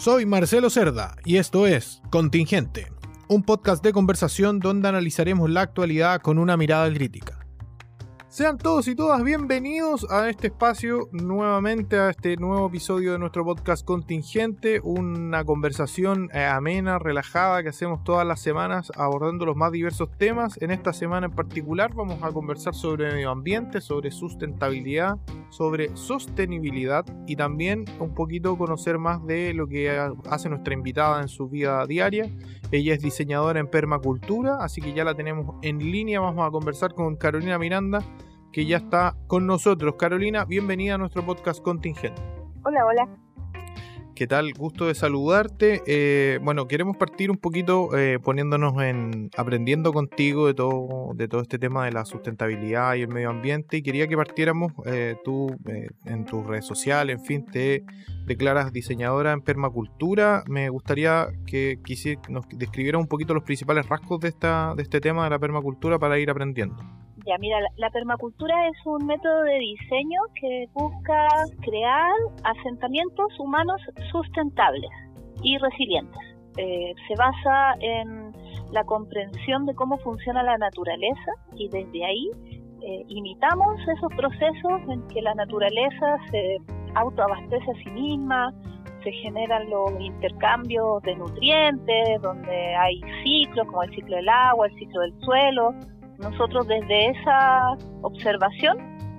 Soy Marcelo Cerda y esto es Contingente, un podcast de conversación donde analizaremos la actualidad con una mirada crítica. Sean todos y todas bienvenidos a este espacio, nuevamente a este nuevo episodio de nuestro podcast Contingente, una conversación eh, amena, relajada que hacemos todas las semanas abordando los más diversos temas. En esta semana en particular vamos a conversar sobre medio ambiente, sobre sustentabilidad, sobre sostenibilidad y también un poquito conocer más de lo que hace nuestra invitada en su vida diaria. Ella es diseñadora en permacultura, así que ya la tenemos en línea. Vamos a conversar con Carolina Miranda que ya está con nosotros. Carolina, bienvenida a nuestro podcast Contingente. Hola, hola. ¿Qué tal? Gusto de saludarte. Eh, bueno, queremos partir un poquito eh, poniéndonos en aprendiendo contigo de todo, de todo este tema de la sustentabilidad y el medio ambiente. Y quería que partiéramos eh, tú en tus redes sociales, en fin, te declaras diseñadora en permacultura. Me gustaría que nos describieras un poquito los principales rasgos de, esta, de este tema de la permacultura para ir aprendiendo. Ya, mira, la, permacultura es un método de diseño que busca crear asentamientos humanos sustentables y resilientes. Eh, se basa en la comprensión de cómo funciona la naturaleza y desde ahí eh, imitamos esos procesos en que la naturaleza se autoabastece a sí misma, se generan los intercambios de nutrientes, donde hay ciclos como el ciclo del agua, el ciclo del suelo, nosotros desde esa observación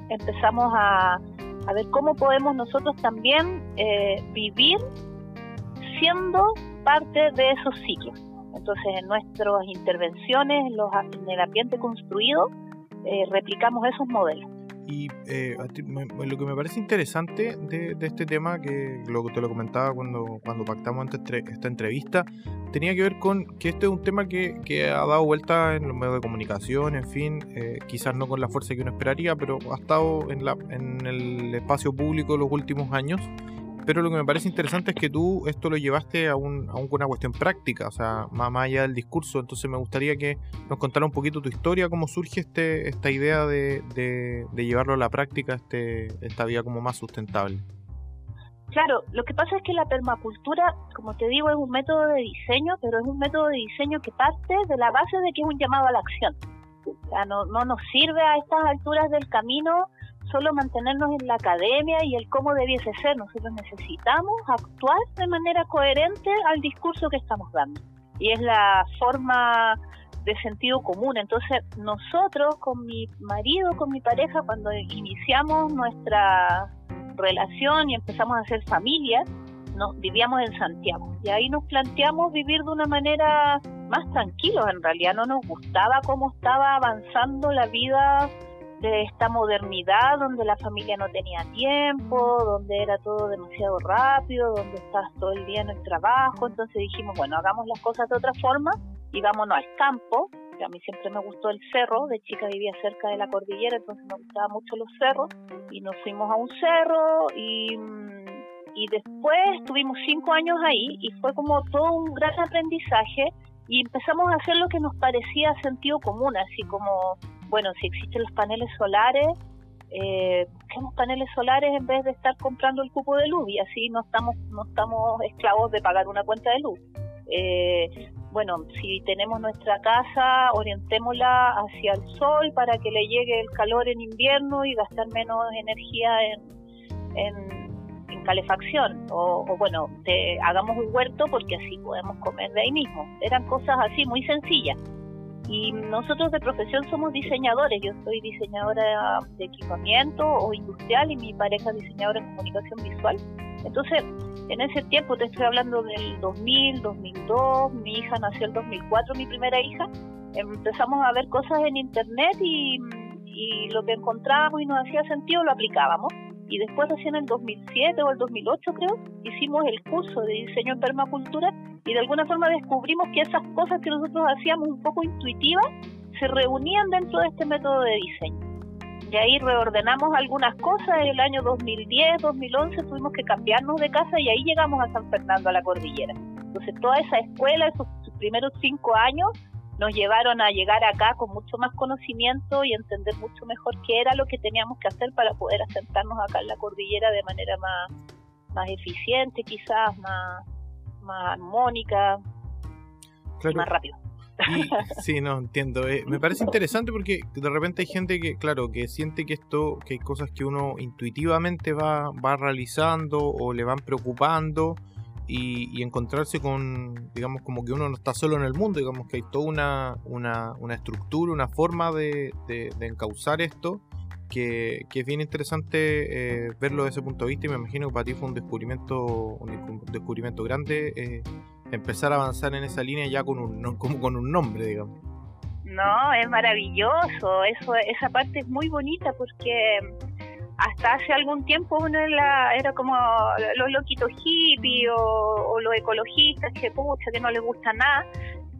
empezamos a, ver cómo podemos nosotros también eh, vivir siendo parte de esos ciclos. Entonces, en nuestras intervenciones en, el ambiente construido, eh, replicamos esos modelos. Y eh, lo que me parece interesante de, este tema, que lo que te lo comentaba cuando, cuando pactamos esta entrevista, tenía que ver con que este es un tema que, ha dado vuelta en los medios de comunicación, en fin, eh, quizás no con la fuerza que uno esperaría, pero ha estado en, la, en el espacio público los últimos años pero lo que me parece interesante es que tú esto lo llevaste a, un, a una cuestión práctica, o sea, más, allá del discurso. Entonces me gustaría que nos contara un poquito tu historia, cómo surge este, esta idea de, de, llevarlo a la práctica, este, esta vida como más sustentable. Claro, lo que pasa es que la permacultura, como te digo, es un método de diseño, pero es un método de diseño que parte de la base de que es un llamado a la acción. O sea, no, no nos sirve a estas alturas del camino solo mantenernos en la academia y el cómo debiese ser. Nosotros necesitamos actuar de manera coherente al discurso que estamos dando. Y es la forma de sentido común. Entonces, nosotros con mi marido, con mi pareja, cuando iniciamos nuestra relación y empezamos a hacer familia, nos vivíamos en Santiago. Y ahí nos planteamos vivir de una manera más tranquilos en realidad. No nos gustaba cómo estaba avanzando la vida de esta modernidad donde la familia no tenía tiempo, donde era todo demasiado rápido, donde estás todo el día en el trabajo. Entonces dijimos, bueno, hagamos las cosas de otra forma y vámonos al campo. A mí siempre me gustó el cerro, de chica vivía cerca de la cordillera, entonces me gustaban mucho los cerros y nos fuimos a un cerro y, y después estuvimos cinco años ahí y fue como todo un gran aprendizaje y empezamos a hacer lo que nos parecía sentido común, así como bueno, si existen los paneles solares, eh, busquemos paneles solares en vez de estar comprando el cupo de luz y así no estamos, no estamos esclavos de pagar una cuenta de luz. Eh, bueno, si tenemos nuestra casa, orientémosla hacia el sol para que le llegue el calor en invierno y gastar menos energía en, en, calefacción. O, o bueno, te, hagamos un huerto porque así podemos comer de ahí mismo. Eran cosas así muy sencillas. Y nosotros de profesión somos diseñadores. Yo soy diseñadora de equipamiento o industrial y mi pareja diseñadora en comunicación visual. Entonces, en ese tiempo, te estoy hablando del 2000, 2002, mi hija nació en 2004, mi primera hija, empezamos a ver cosas en internet y lo que encontrábamos y nos hacía sentido lo aplicábamos y después recién en el 2007 o el 2008 creo, hicimos el curso de diseño en permacultura y de alguna forma descubrimos que esas cosas que nosotros hacíamos un poco intuitivas se reunían dentro de este método de diseño. Y ahí reordenamos algunas cosas, el año 2010, 2011 tuvimos que cambiarnos de casa y ahí llegamos a San Fernando, a la cordillera. Entonces toda esa escuela, esos primeros cinco años, nos llevaron a llegar acá con mucho más conocimiento y entender mucho mejor qué era lo que teníamos que hacer para poder asentarnos acá en la cordillera de manera más, más eficiente, quizás más, más armónica y más rápido. sí, no entiendo. Eh, me parece interesante porque de repente hay gente que, claro, que siente que esto, que hay cosas que uno intuitivamente va, va realizando o le van preocupando y, encontrarse con, digamos, como que uno no está solo en el mundo, digamos que hay toda una, una, una estructura, una forma de, de, encauzar esto. Que, que, es bien interesante eh, verlo desde ese punto de vista y me imagino que para ti fue un descubrimiento un descubrimiento grande eh, empezar a avanzar en esa línea ya con un, como con un nombre, digamos. No, es maravilloso, eso, esa parte es muy bonita porque hasta hace algún tiempo uno era, como los loquitos hippies o, los ecologistas que pucha, que no les gusta nada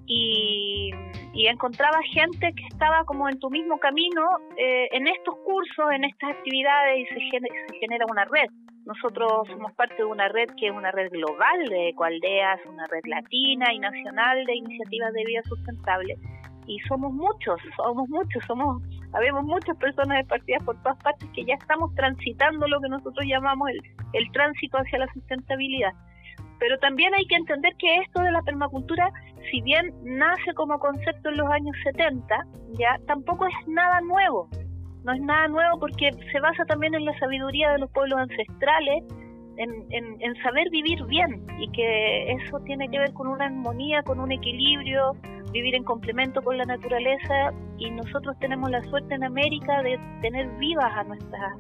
y, encontraba gente que estaba como en tu mismo camino eh, en estos cursos, en estas actividades y se, se genera una red. Nosotros somos parte de una red que es una red global de ecoaldeas, una red latina y nacional de iniciativas de vida sustentable. Y somos muchos, somos muchos, somos, habemos muchas personas despartidas por todas partes que ya estamos transitando lo que nosotros llamamos el, el tránsito hacia la sustentabilidad. Pero también hay que entender que esto de la permacultura, si bien nace como concepto en los años 70, ya tampoco es nada nuevo no es nada nuevo porque se basa también en la sabiduría de los pueblos ancestrales, en, saber vivir bien y que eso tiene que ver con una armonía, con un equilibrio, vivir en complemento con la naturaleza y nosotros tenemos la suerte en América de tener vivas a nuestras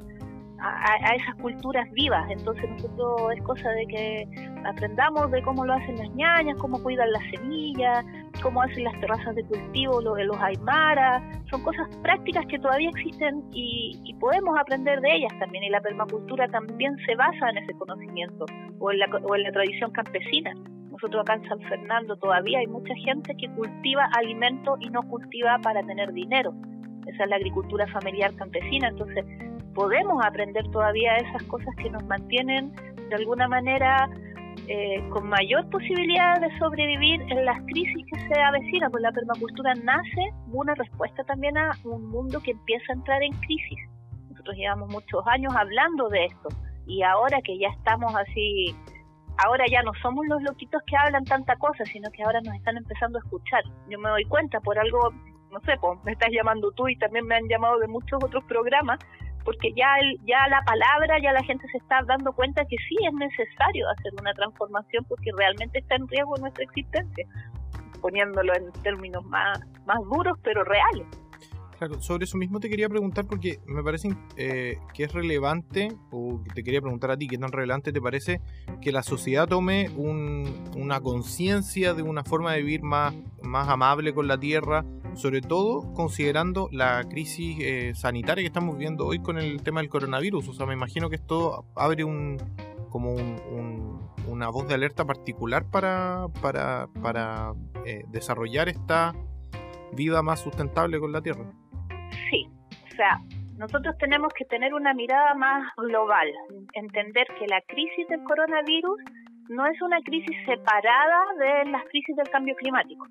a, esas culturas vivas. Entonces nosotros es cosa de que aprendamos de cómo lo hacen las ñañas, cómo cuidan las semillas, cómo hacen las terrazas de cultivo lo de los aymaras. Son cosas prácticas que todavía existen y, podemos aprender de ellas también. Y la permacultura también se basa en ese conocimiento o en la, o en la tradición campesina. Nosotros acá en San Fernando todavía hay mucha gente que cultiva alimentos y no cultiva para tener dinero. Esa es la agricultura familiar campesina. Entonces, podemos aprender todavía esas cosas que nos mantienen de alguna manera eh, con mayor posibilidad de sobrevivir en las crisis que se avecinan, pues la permacultura nace una respuesta también a un mundo que empieza a entrar en crisis. Nosotros llevamos muchos años hablando de esto y ahora que ya estamos así, ahora ya no somos los loquitos que hablan tanta cosa, sino que ahora nos están empezando a escuchar. Yo me doy cuenta por algo, no sé, pues me estás llamando tú y también me han llamado de muchos otros programas porque ya, el, ya la palabra, ya la gente se está dando cuenta que sí es necesario hacer una transformación porque realmente está en riesgo nuestra existencia, poniéndolo en términos más, más duros pero reales. Claro, sobre eso mismo te quería preguntar porque me parece eh, que es relevante, o te quería preguntar a ti, ¿qué tan relevante te parece que la sociedad tome una conciencia de una forma de vivir más, más amable con la tierra, sobre todo considerando la crisis eh, sanitaria que estamos viviendo hoy con el tema del coronavirus? O sea, me imagino que esto abre un como una voz de alerta particular para, para, para eh, desarrollar esta vida más sustentable con la tierra. Sí, o sea, nosotros tenemos que tener una mirada más global, entender que la crisis del coronavirus no es una crisis separada de las crisis del cambio climático,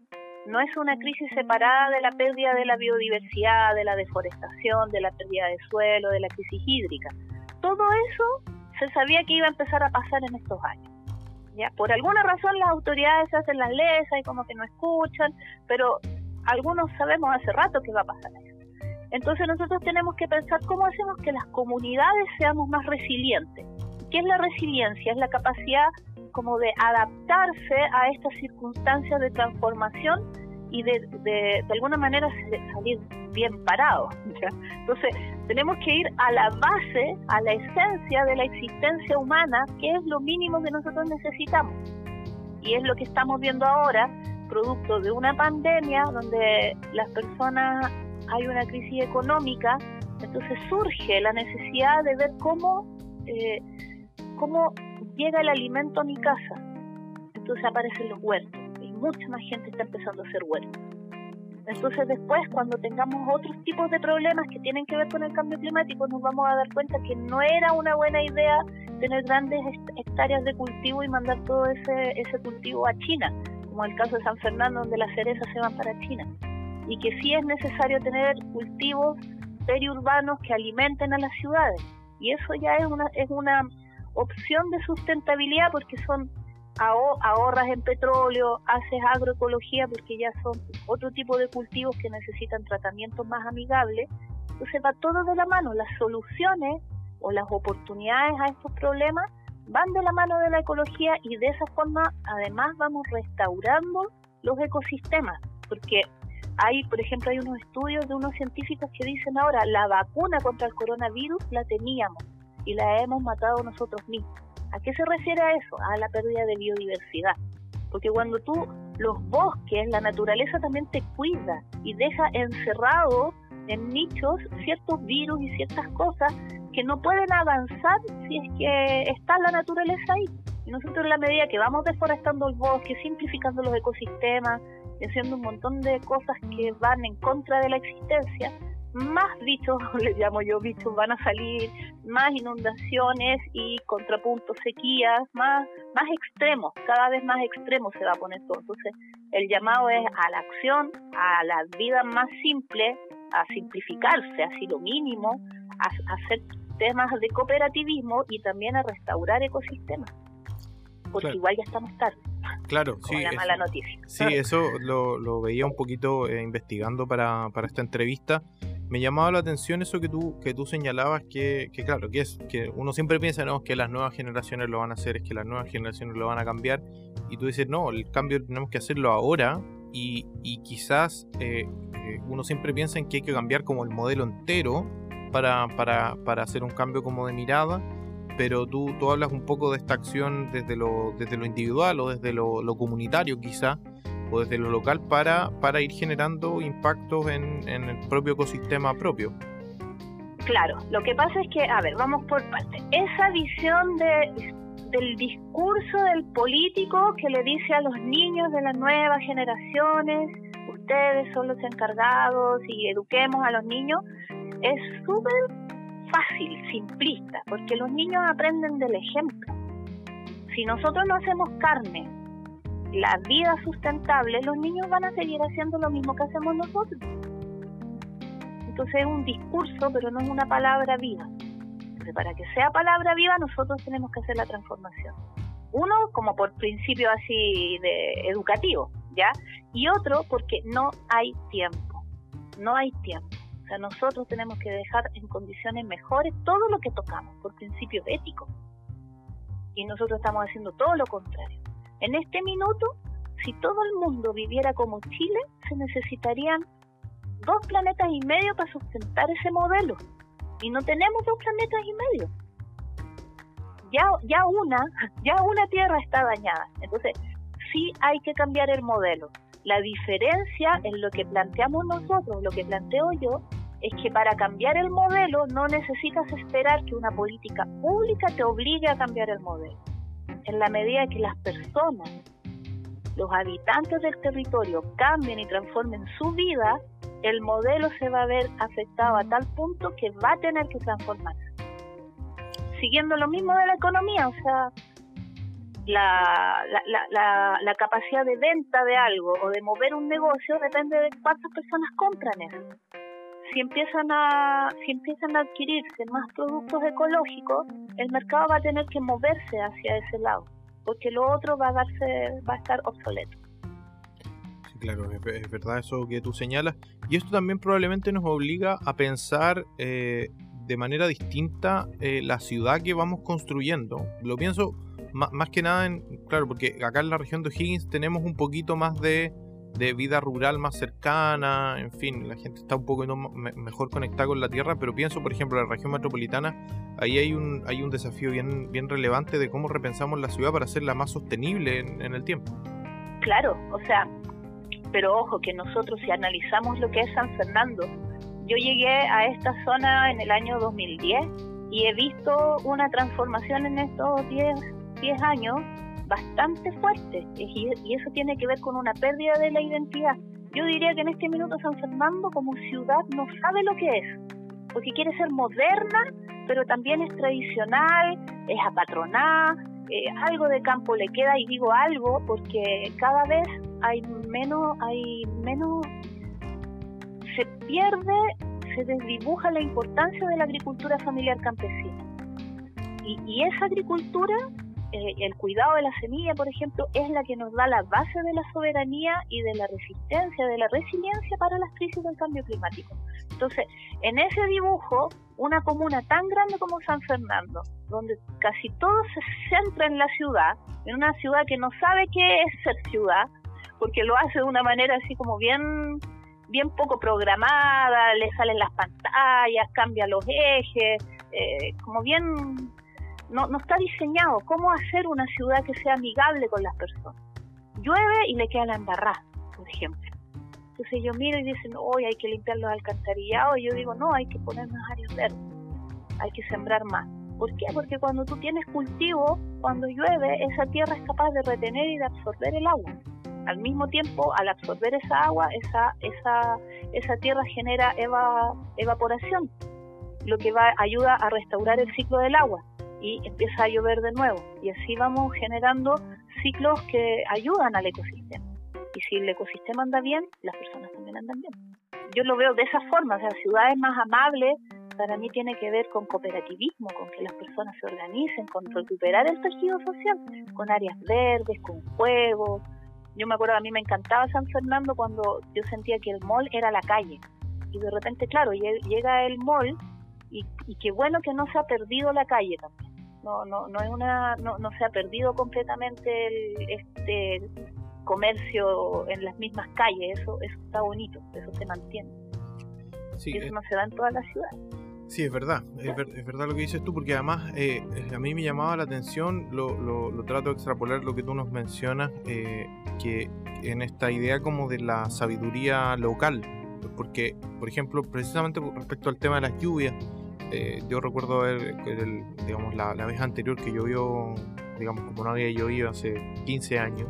no es una crisis separada de la pérdida de la biodiversidad, de la deforestación, de la pérdida de suelo, de la crisis hídrica. Todo eso se sabía que iba a empezar a pasar en estos años. ¿ya? Por alguna razón las autoridades hacen las leyes y como que no escuchan, pero algunos sabemos hace rato que va a pasar eso. Entonces nosotros tenemos que pensar cómo hacemos que las comunidades seamos más resilientes. ¿Qué es la resiliencia? Es la capacidad como de adaptarse a estas circunstancias de transformación y de, de, alguna manera salir bien parados. Entonces, tenemos que ir a la base, a la esencia de la existencia humana, que es lo mínimo que nosotros necesitamos. Y es lo que estamos viendo ahora, producto de una pandemia donde las personas hay una crisis económica, entonces surge la necesidad de ver cómo, eh, cómo llega el alimento a mi casa. Entonces aparecen los huertos y mucha más gente está empezando a hacer huertos. Entonces después, cuando tengamos otros tipos de problemas que tienen que ver con el cambio climático, nos vamos a dar cuenta que no era una buena idea tener grandes hectáreas de cultivo y mandar todo ese, ese cultivo a China, como el caso de San Fernando, donde las cerezas se van para China y que sí es necesario tener cultivos periurbanos que alimenten a las ciudades. Y eso ya es una, es una opción de sustentabilidad porque son ahorras en petróleo, haces agroecología porque ya son otro tipo de cultivos que necesitan tratamientos más amigables. Entonces va todo de la mano. Las soluciones o las oportunidades a estos problemas van de la mano de la ecología y de esa forma además vamos restaurando los ecosistemas. Porque hay, por ejemplo, hay unos estudios de unos científicos que dicen ahora, la vacuna contra el coronavirus la teníamos y la hemos matado nosotros mismos. ¿A qué se refiere a eso? A la pérdida de biodiversidad. Porque cuando tú, los bosques, la naturaleza también te cuida y deja encerrado en nichos ciertos virus y ciertas cosas que no pueden avanzar si es que está la naturaleza ahí. Y nosotros en la medida que vamos deforestando el bosque, simplificando los ecosistemas, haciendo un montón de cosas que van en contra de la existencia, más bichos, les llamo yo bichos, van a salir, más inundaciones y contrapuntos, sequías, más, más extremos, cada vez más extremos se va a poner todo. Entonces, el llamado es a la acción, a la vida más simple, a simplificarse, así lo mínimo, a, hacer temas de cooperativismo y también a restaurar ecosistemas, porque igual ya estamos tarde. Claro, sí. La mala noticia. Sí, eso lo, lo veía un poquito eh, investigando para, para esta entrevista me llamaba la atención eso que tú, que tú señalabas, que, que, claro, que es que uno siempre piensa no, que las nuevas generaciones lo van a hacer, es que las nuevas generaciones lo van a cambiar, y tú dices, no, el cambio tenemos que hacerlo ahora, y, y quizás eh, eh, uno siempre piensa en que hay que cambiar como el modelo entero para, para, para hacer un cambio como de mirada, pero tú, tú hablas un poco de esta acción desde lo, desde lo individual o desde lo, lo comunitario quizá, o desde lo local para, para ir generando impactos en, el propio ecosistema propio. Claro, lo que pasa es que, a ver, vamos por parte. Esa visión de, del discurso del político que le dice a los niños de las nuevas generaciones, ustedes son los encargados y eduquemos a los niños, es súper fácil, simplista, porque los niños aprenden del ejemplo. Si nosotros no hacemos carne la vida sustentable, los niños van a seguir haciendo lo mismo que hacemos nosotros. Entonces es un discurso, pero no es una palabra viva. Para que sea palabra viva, nosotros tenemos que hacer la transformación. Uno, como por principio así de educativo, ¿ya? Y otro, porque no hay tiempo. No hay tiempo. O sea, nosotros tenemos que dejar en condiciones mejores todo lo que tocamos, por principio ético. Y nosotros estamos haciendo todo lo contrario. En este minuto, si todo el mundo viviera como Chile, se necesitarían dos planetas y medio para sustentar ese modelo. Y no tenemos dos planetas y medio. Ya, ya una, ya una Tierra está dañada. Entonces, sí hay que cambiar el modelo. La diferencia en lo que planteamos nosotros, lo que planteo yo, es que para cambiar el modelo no necesitas esperar que una política pública te obligue a cambiar el modelo en la medida que las personas, los habitantes del territorio cambien y transformen su vida, el modelo se va a ver afectado a tal punto que va a tener que transformarse. Siguiendo lo mismo de la economía, o sea, la, capacidad de venta de algo o de mover un negocio depende de cuántas personas compran eso si empiezan a si empiezan a adquirirse más productos ecológicos, el mercado va a tener que moverse hacia ese lado, porque lo otro va a darse va a estar obsoleto. Sí, claro, es, verdad eso que tú señalas y esto también probablemente nos obliga a pensar eh, de manera distinta eh, la ciudad que vamos construyendo. Lo pienso más que nada en claro, porque acá en la región de O'Higgins tenemos un poquito más de de vida rural más cercana, en fin, la gente está un poco mejor conectada con la tierra, pero pienso, por ejemplo, en la región metropolitana, ahí hay un, hay un desafío bien, relevante de cómo repensamos la ciudad para hacerla más sostenible en, en el tiempo. Claro, o sea, pero ojo que nosotros si analizamos lo que es San Fernando, yo llegué a esta zona en el año 2010 y he visto una transformación en estos 10, 10 años bastante fuerte y eso tiene que ver con una pérdida de la identidad. Yo diría que en este minuto San Fernando como ciudad no sabe lo que es, porque quiere ser moderna, pero también es tradicional, es apatronada, eh, algo de campo le queda y digo algo porque cada vez hay menos, hay menos, se pierde, se desdibuja la importancia de la agricultura familiar campesina. Y, y esa agricultura eh, el cuidado de la semilla, por ejemplo, es la que nos da la base de la soberanía y de la resistencia, de la resiliencia para las crisis del cambio climático. Entonces, en ese dibujo, una comuna tan grande como San Fernando, donde casi todo se centra en la ciudad, en una ciudad que no sabe qué es ser ciudad, porque lo hace de una manera así como bien bien poco programada, le salen las pantallas, cambia los ejes, eh, como bien no, no está diseñado cómo hacer una ciudad que sea amigable con las personas. Llueve y le queda la embarrada, por ejemplo. Entonces yo miro y dicen, hoy hay que limpiar los alcantarillados, y yo digo, no, hay que poner más áreas verdes, hay que sembrar más. ¿Por qué? Porque cuando tú tienes cultivo, cuando llueve, esa tierra es capaz de retener y de absorber el agua. Al mismo tiempo, al absorber esa agua, esa, esa, esa tierra genera evaporación, lo que va, ayuda a restaurar el ciclo del agua y empieza a llover de nuevo. Y así vamos generando ciclos que ayudan al ecosistema. Y si el ecosistema anda bien, las personas también andan bien. Yo lo veo de esa forma, o sea, ciudades más amables para mí tiene que ver con cooperativismo, con que las personas se organicen, con recuperar el tejido social, con áreas verdes, con juegos. Yo me acuerdo, a mí me encantaba San Fernando cuando yo sentía que el mall era la calle. Y de repente, claro, llega el mall y, y qué bueno que no se ha perdido la calle también no no no es una no, no se ha perdido completamente el, este comercio en las mismas calles eso eso está bonito eso se mantiene. Sí, eso no se da en toda la ciudad Sí, es verdad, es, verdad lo que dices tú, porque además eh, a mí me llamaba la atención, lo, lo, trato de extrapolar lo que tú nos mencionas, eh, que en esta idea como de la sabiduría local, porque, por ejemplo, precisamente respecto al tema de las lluvias, eh, yo recuerdo ver, digamos, la, vez anterior que llovió, digamos, como no había llovido hace 15 años,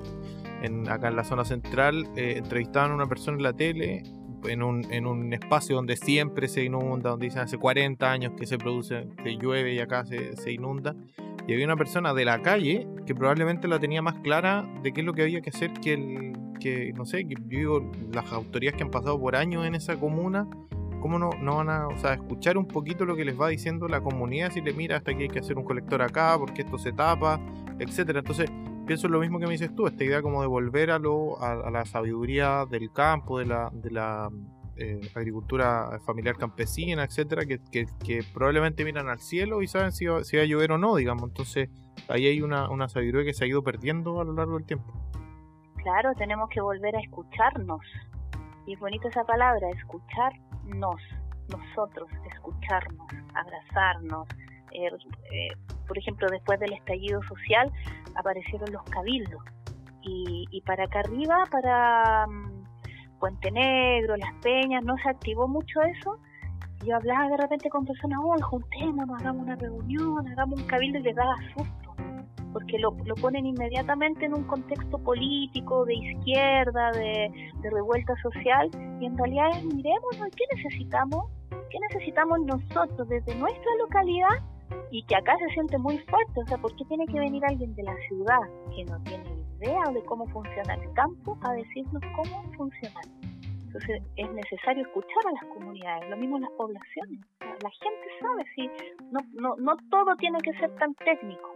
en, acá en la zona central, eh, entrevistaban a una persona en la tele en un, en un espacio donde siempre se inunda, donde dicen hace 40 años que se produce, que llueve y acá se, se inunda. Y había una persona de la calle que probablemente la tenía más clara de qué es lo que había que hacer que el, que, no sé, que digo, las autoridades que han pasado por años en esa comuna ¿cómo no, no van a o sea, escuchar un poquito lo que les va diciendo la comunidad? Si le mira, hasta aquí hay que hacer un colector acá, porque esto se tapa, etcétera. Entonces, pienso lo mismo que me dices tú, esta idea como de volver a, lo, a, la sabiduría del campo, de la, de la eh, agricultura familiar campesina, etcétera, que, que, probablemente miran al cielo y saben si va, si va a llover o no, digamos. Entonces, ahí hay una, una sabiduría que se ha ido perdiendo a lo largo del tiempo. Claro, tenemos que volver a escucharnos. Y es bonita esa palabra, escuchar nos, nosotros, escucharnos, abrazarnos. Eh, eh, por ejemplo, después del estallido social aparecieron los cabildos y, y para acá arriba, para mm, Puente Negro, Las Peñas, no se activó mucho eso. Yo hablaba de repente con personas, oh, juntémonos, hagamos una reunión, hagamos un cabildo y les daba susto porque lo, lo, ponen inmediatamente en un contexto político, de izquierda, de, revuelta social, y en realidad es, miremos, ¿qué necesitamos? ¿Qué necesitamos nosotros desde nuestra localidad? Y que acá se siente muy fuerte, o sea, ¿por qué tiene que venir alguien de la ciudad que no tiene idea de cómo funciona el campo a decirnos cómo funciona? Entonces es necesario escuchar a las comunidades, lo mismo las poblaciones. La gente sabe si no, no, no todo tiene que ser tan técnico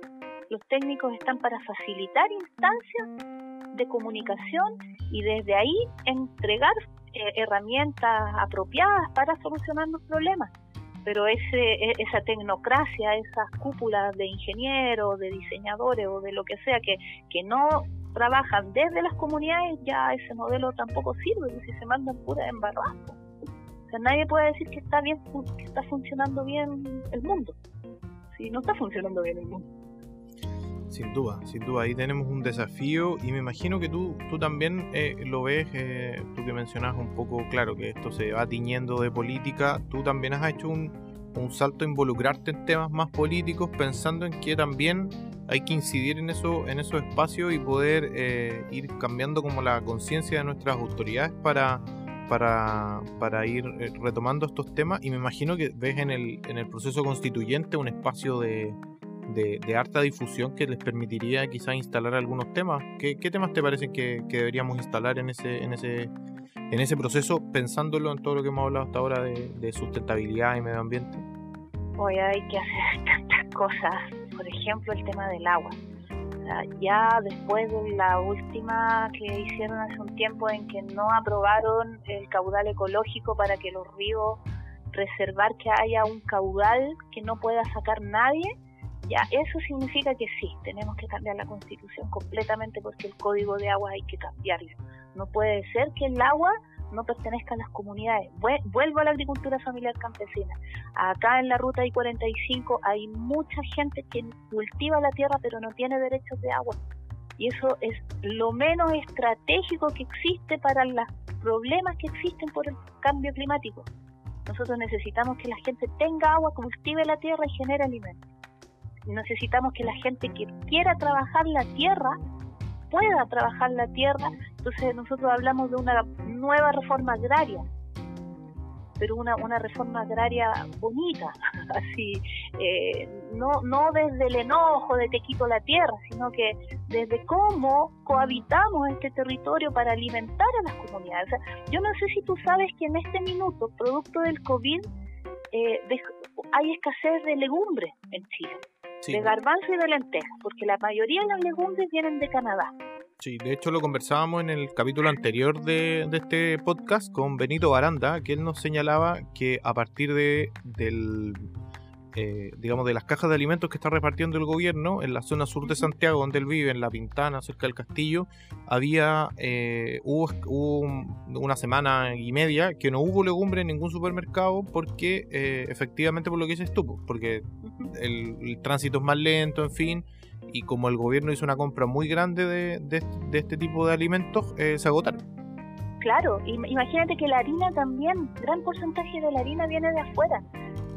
los técnicos están para facilitar instancias de comunicación y desde ahí entregar eh, herramientas apropiadas para solucionar los problemas. Pero ese, e, esa tecnocracia, esas cúpulas de ingenieros, de diseñadores o de lo que sea que, que no trabajan desde las comunidades, ya ese modelo tampoco sirve, si se mandan pura embarrada. O sea, nadie puede decir que está bien, que está funcionando bien el mundo, si no está funcionando bien el mundo. Sin duda, sin duda, ahí tenemos un desafío y me imagino que tú, tú también eh, lo ves, eh, tú que mencionas un poco, claro, que esto se va tiñendo de política, tú también has hecho un, un salto a involucrarte en temas más políticos pensando en que también hay que incidir en, eso, en esos espacios y poder eh, ir cambiando como la conciencia de nuestras autoridades para, para, para ir retomando estos temas. Y me imagino que ves en el, en el proceso constituyente un espacio de, de, harta difusión que les permitiría quizás instalar algunos temas. ¿Qué, temas te parecen que, deberíamos instalar en ese, en, ese, en ese proceso, pensándolo en todo lo que hemos hablado hasta ahora de, sustentabilidad y medio ambiente? Hoy hay que hacer tantas cosas, por ejemplo el tema del agua. ya después de la última que hicieron hace un tiempo en que no aprobaron el caudal ecológico para que los ríos reservar que haya un caudal que no pueda sacar nadie, ya eso significa que sí, tenemos que cambiar la constitución completamente porque el código de agua hay que cambiarlo. No puede ser que el agua no pertenezca a las comunidades. Vuelvo a la agricultura familiar campesina. Acá en la ruta I-45 hay mucha gente que cultiva la tierra pero no tiene derechos de agua. Y eso es lo menos estratégico que existe para los problemas que existen por el cambio climático. Nosotros necesitamos que la gente tenga agua, cultive la tierra y genere alimentos. Necesitamos que la gente que quiera trabajar la tierra pueda trabajar la tierra. Entonces nosotros hablamos de una nueva reforma agraria, pero una, una reforma agraria bonita, así, eh, no, no desde el enojo de te quito la tierra, sino que desde cómo cohabitamos este territorio para alimentar a las comunidades. yo no sé si tú sabes que en este minuto, producto del COVID, eh, hay escasez de legumbres en Chile de garbanzo y de lentejas, porque la mayoría de las legumbres vienen de Canadá. Sí, de hecho lo conversábamos en el capítulo anterior de, este podcast con Benito Baranda, que él nos señalaba que a partir de del eh, digamos, de las cajas de alimentos que está repartiendo el gobierno en la zona sur de Santiago, donde él vive, en La Pintana, cerca del castillo, había, eh, hubo, una semana y media que no hubo legumbre en ningún supermercado porque, eh, efectivamente, por lo que dices tú, porque el, tránsito es más lento, en fin, y como el gobierno hizo una compra muy grande de, de este tipo de alimentos, se agotaron. Claro, imagínate que la harina también, gran porcentaje de la harina viene de afuera.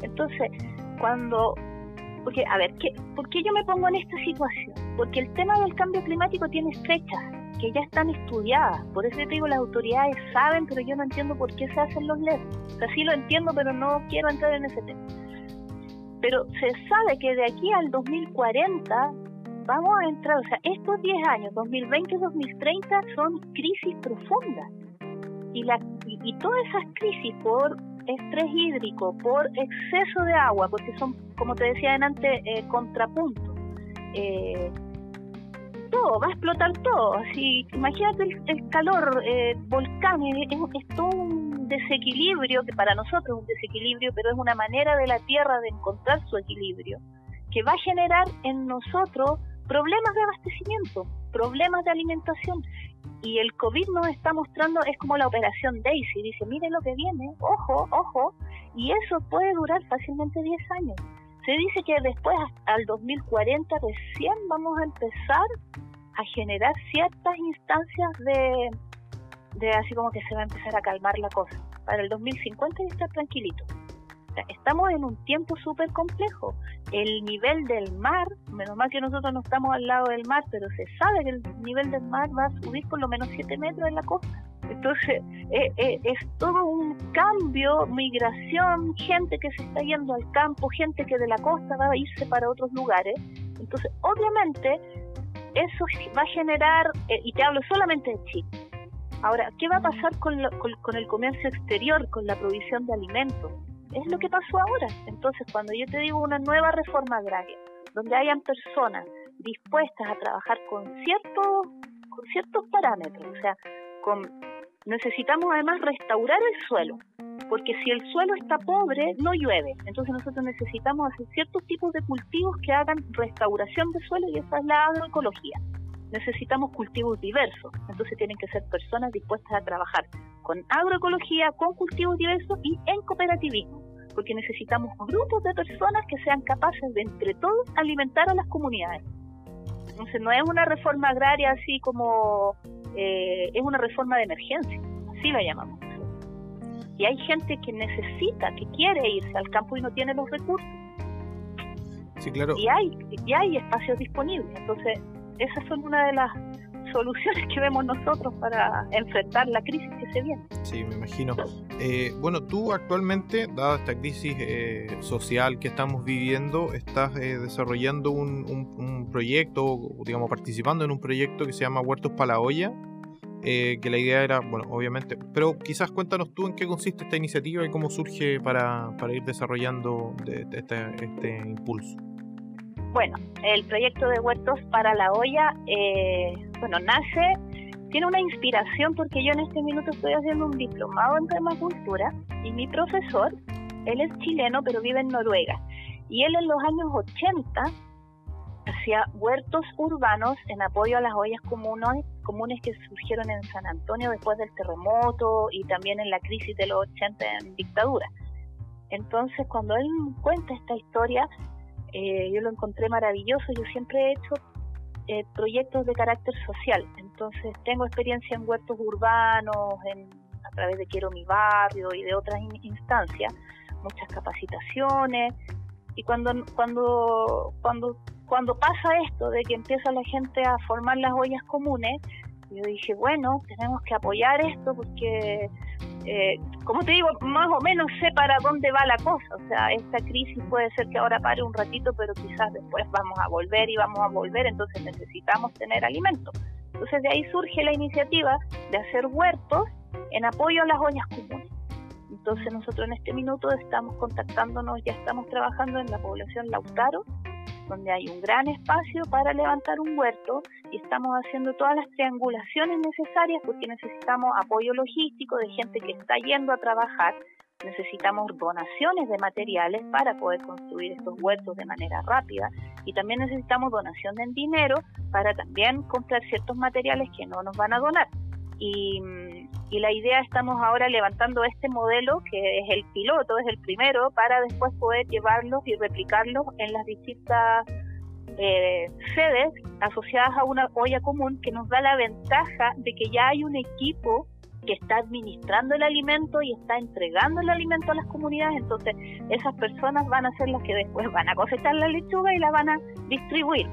Entonces, cuando porque a ver ¿qué, por qué yo me pongo en esta situación porque el tema del cambio climático tiene fechas que ya están estudiadas. Por eso te digo las autoridades saben pero yo no entiendo por qué se hacen los LED o sea sí lo entiendo pero no quiero entrar en ese tema. Pero se sabe que de aquí al 2040 vamos a entrar o sea estos 10 años 2020 2030 son crisis profundas. Y la y, y todas esas crisis por estrés hídrico, por exceso de agua, porque son, como te decía antes, eh, contrapuntos. Eh, todo, va a explotar todo. Así, imagínate el, calor, eh, volcán, es, es, todo un desequilibrio, que para nosotros es un desequilibrio, pero es una manera de la Tierra de encontrar su equilibrio, que va a generar en nosotros problemas de abastecimiento, problemas de alimentación. Y el COVID nos está mostrando, es como la operación Daisy, dice, miren lo que viene, ojo, ojo, y eso puede durar fácilmente 10 años. Se dice que después, al 2040, recién vamos a empezar a generar ciertas instancias de, de así como que se va a empezar a calmar la cosa. Para el 2050 ya estar tranquilito estamos en un tiempo súper complejo. El nivel del mar, menos mal que nosotros no estamos al lado del mar, pero se sabe que el nivel del mar va a subir por lo menos 7 metros en la costa. Entonces, eh, eh, es todo un cambio, migración, gente que se está yendo al campo, gente que de la costa va a irse para otros lugares. Entonces, obviamente, eso va a generar, eh, y te hablo solamente de Chile. Ahora, ¿qué va a pasar con, con el comercio exterior, con la provisión de alimentos? Es lo que pasó ahora. Entonces, cuando yo te digo una nueva reforma agraria, donde hayan personas dispuestas a trabajar con ciertos, con ciertos parámetros, o sea, con, necesitamos además restaurar el suelo, porque si el suelo está pobre, no llueve. Entonces nosotros necesitamos hacer ciertos tipos de cultivos que hagan restauración de suelo y esa es la agroecología. Necesitamos cultivos diversos, entonces tienen que ser personas dispuestas a trabajar con agroecología, con cultivos diversos y en cooperativismo, porque necesitamos grupos de personas que sean capaces de entre todos alimentar a las comunidades. Entonces no es una reforma agraria así como eh, es una reforma de emergencia, así la llamamos. Y hay gente que necesita, que quiere irse al campo y no tiene los recursos. Sí, claro. Y hay, y hay espacios disponibles. Entonces, esas son una de las soluciones que vemos nosotros para enfrentar la crisis que se viene. Sí, me imagino. Eh, bueno, tú actualmente, dada esta crisis eh, social que estamos viviendo, estás eh, desarrollando un, un, proyecto, digamos, participando en un proyecto que se llama Huertos para la Olla. que la idea era, bueno, obviamente, pero quizás cuéntanos tú en qué consiste esta iniciativa y cómo surge para, ir desarrollando este, este impulso. Bueno, el proyecto de huertos para la olla, eh, bueno, nace, tiene una inspiración porque yo en este minuto estoy haciendo un diplomado en permacultura y mi profesor, él es chileno pero vive en Noruega y él en los años 80 hacía huertos urbanos en apoyo a las ollas comunes, comunes que surgieron en San Antonio después del terremoto y también en la crisis de los 80 en dictadura. Entonces, cuando él cuenta esta historia, eh, yo lo encontré maravilloso. Yo siempre he hecho eh, proyectos de carácter social. Entonces, tengo experiencia en huertos urbanos, en, a través de Quiero mi barrio y de otras instancias, muchas capacitaciones. Y cuando, cuando, cuando, cuando pasa esto de que empieza la gente a formar las ollas comunes, yo dije, bueno, tenemos que apoyar esto porque eh, como te digo, más o menos sé para dónde va la cosa. O sea, esta crisis puede ser que ahora pare un ratito, pero quizás después vamos a volver y vamos a volver, entonces necesitamos tener alimento. Entonces de ahí surge la iniciativa de hacer huertos en apoyo a las ollas comunes. Entonces nosotros en este minuto estamos contactándonos, ya estamos trabajando en la población Lautaro, donde hay un gran espacio para levantar un huerto y estamos haciendo todas las triangulaciones necesarias porque necesitamos apoyo logístico de gente que está yendo a trabajar, necesitamos donaciones de materiales para poder construir estos huertos de manera rápida y también necesitamos donación de dinero para también comprar ciertos materiales que no nos van a donar. Y y la idea estamos ahora levantando este modelo que es el piloto, es el primero, para después poder llevarlos y replicarlos en las distintas eh, sedes asociadas a una olla común que nos da la ventaja de que ya hay un equipo que está administrando el alimento y está entregando el alimento a las comunidades, entonces esas personas van a ser las que después van a cosechar la lechuga y la van a distribuir.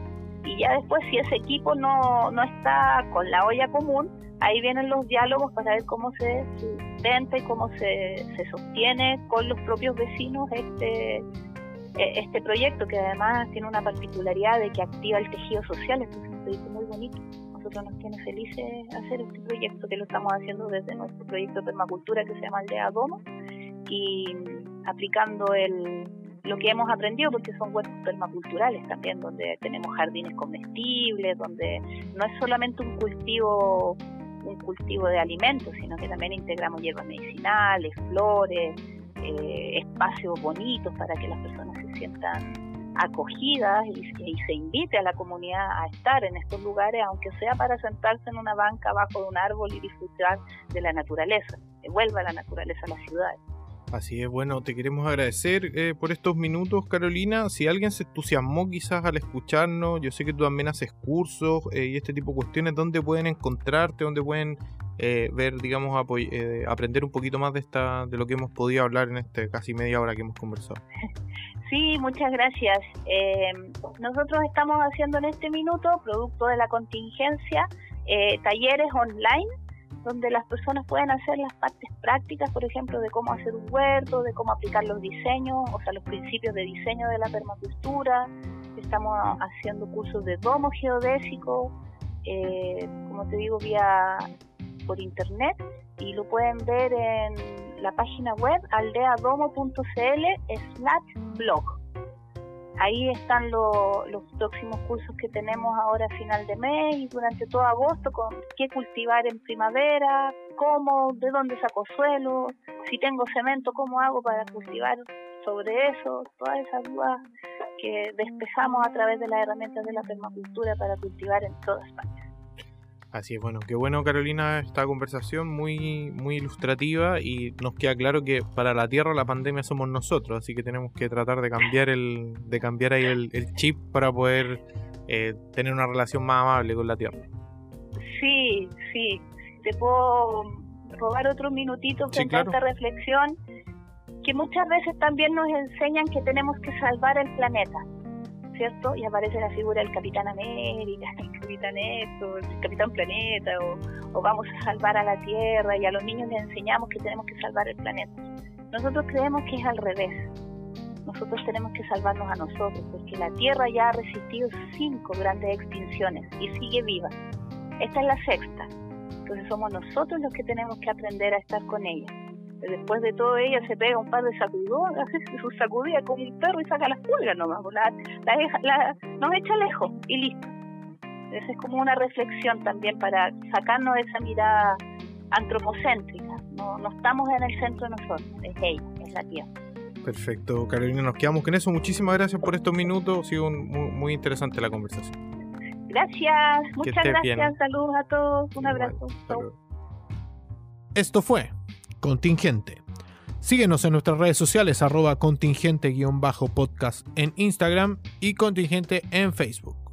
Y ya después si ese equipo no, no está con la olla común, ahí vienen los diálogos para ver cómo se sustenta y cómo se, se sostiene con los propios vecinos este, e, este proyecto, que además tiene una particularidad de que activa el tejido social, es un proyecto muy bonito. Nosotros nos tiene felices hacer este proyecto, que lo estamos haciendo desde nuestro proyecto de permacultura que se llama Aldea Domo, y aplicando el, lo que hemos aprendido, porque son huertos permaculturales también, donde tenemos jardines comestibles, donde no es solamente un cultivo un cultivo de alimentos, sino que también integramos hierbas medicinales, flores, eh, espacios bonitos para que las personas se sientan acogidas y, se invite a la comunidad a estar en estos lugares, aunque sea para sentarse en una banca bajo de un árbol y disfrutar de la naturaleza, que vuelva la naturaleza a las ciudades. Así es, bueno, te queremos agradecer eh, por estos minutos, Carolina. Si alguien se entusiasmó quizás al escucharnos, yo sé que tú también haces cursos eh, y este tipo de cuestiones, ¿dónde pueden encontrarte? ¿Dónde pueden eh, ver, digamos, aprender un poquito más de, esta, de lo que hemos podido hablar en este casi media hora que hemos conversado? Sí, muchas gracias. nosotros estamos haciendo en este minuto, producto de la contingencia, talleres online donde las personas pueden hacer las partes prácticas, por ejemplo, de cómo hacer un huerto, de cómo aplicar los diseños, o sea, los principios de diseño de la permacultura. Estamos haciendo cursos de domo geodésico, eh, como te digo, vía por internet y lo pueden ver en la página web aldeadomo.cl slash blog. Ahí están los próximos cursos que tenemos ahora a final de mes y durante todo agosto con qué cultivar en primavera, cómo, de dónde saco suelo, si tengo cemento, cómo hago para cultivar sobre eso, todas esas dudas que despejamos a través de las herramientas de la permacultura para cultivar en todas partes. Así es, bueno, qué bueno Carolina esta conversación muy, muy ilustrativa y nos queda claro que para la Tierra la pandemia somos nosotros, así que tenemos que tratar de cambiar el, de cambiar ahí el, chip para poder eh, tener una relación más amable con la Tierra. Sí, sí, te puedo robar otro minutito frente a esta reflexión que muchas veces también nos enseñan que tenemos que salvar el planeta ¿cierto? Y aparece la figura del Capitán América, el Capitán esto, el Capitán Planeta, o, vamos a salvar a la Tierra, y a los niños les enseñamos que tenemos que salvar el planeta. Nosotros creemos que es al revés. Nosotros tenemos que salvarnos a nosotros, porque la Tierra ya ha resistido cinco grandes extinciones y sigue viva. Esta es la sexta. Entonces somos nosotros los que tenemos que aprender a estar con ella. Después de todo ella se pega un par de sacudones, hace su sacudida como un perro y saca las pulgas nomás, la, la, nos echa lejos y listo. Esa es como una reflexión también para sacarnos de esa mirada antropocéntrica. No, no estamos en el centro de nosotros, es ella, es la tierra. Perfecto, Carolina, nos quedamos con eso. Muchísimas gracias por estos minutos, ha sido muy, muy interesante la conversación. Gracias, muchas gracias, saludos a todos, un abrazo. Esto fue Contingente. Síguenos en nuestras redes sociales arroba contingente-podcast en Instagram y contingente en Facebook.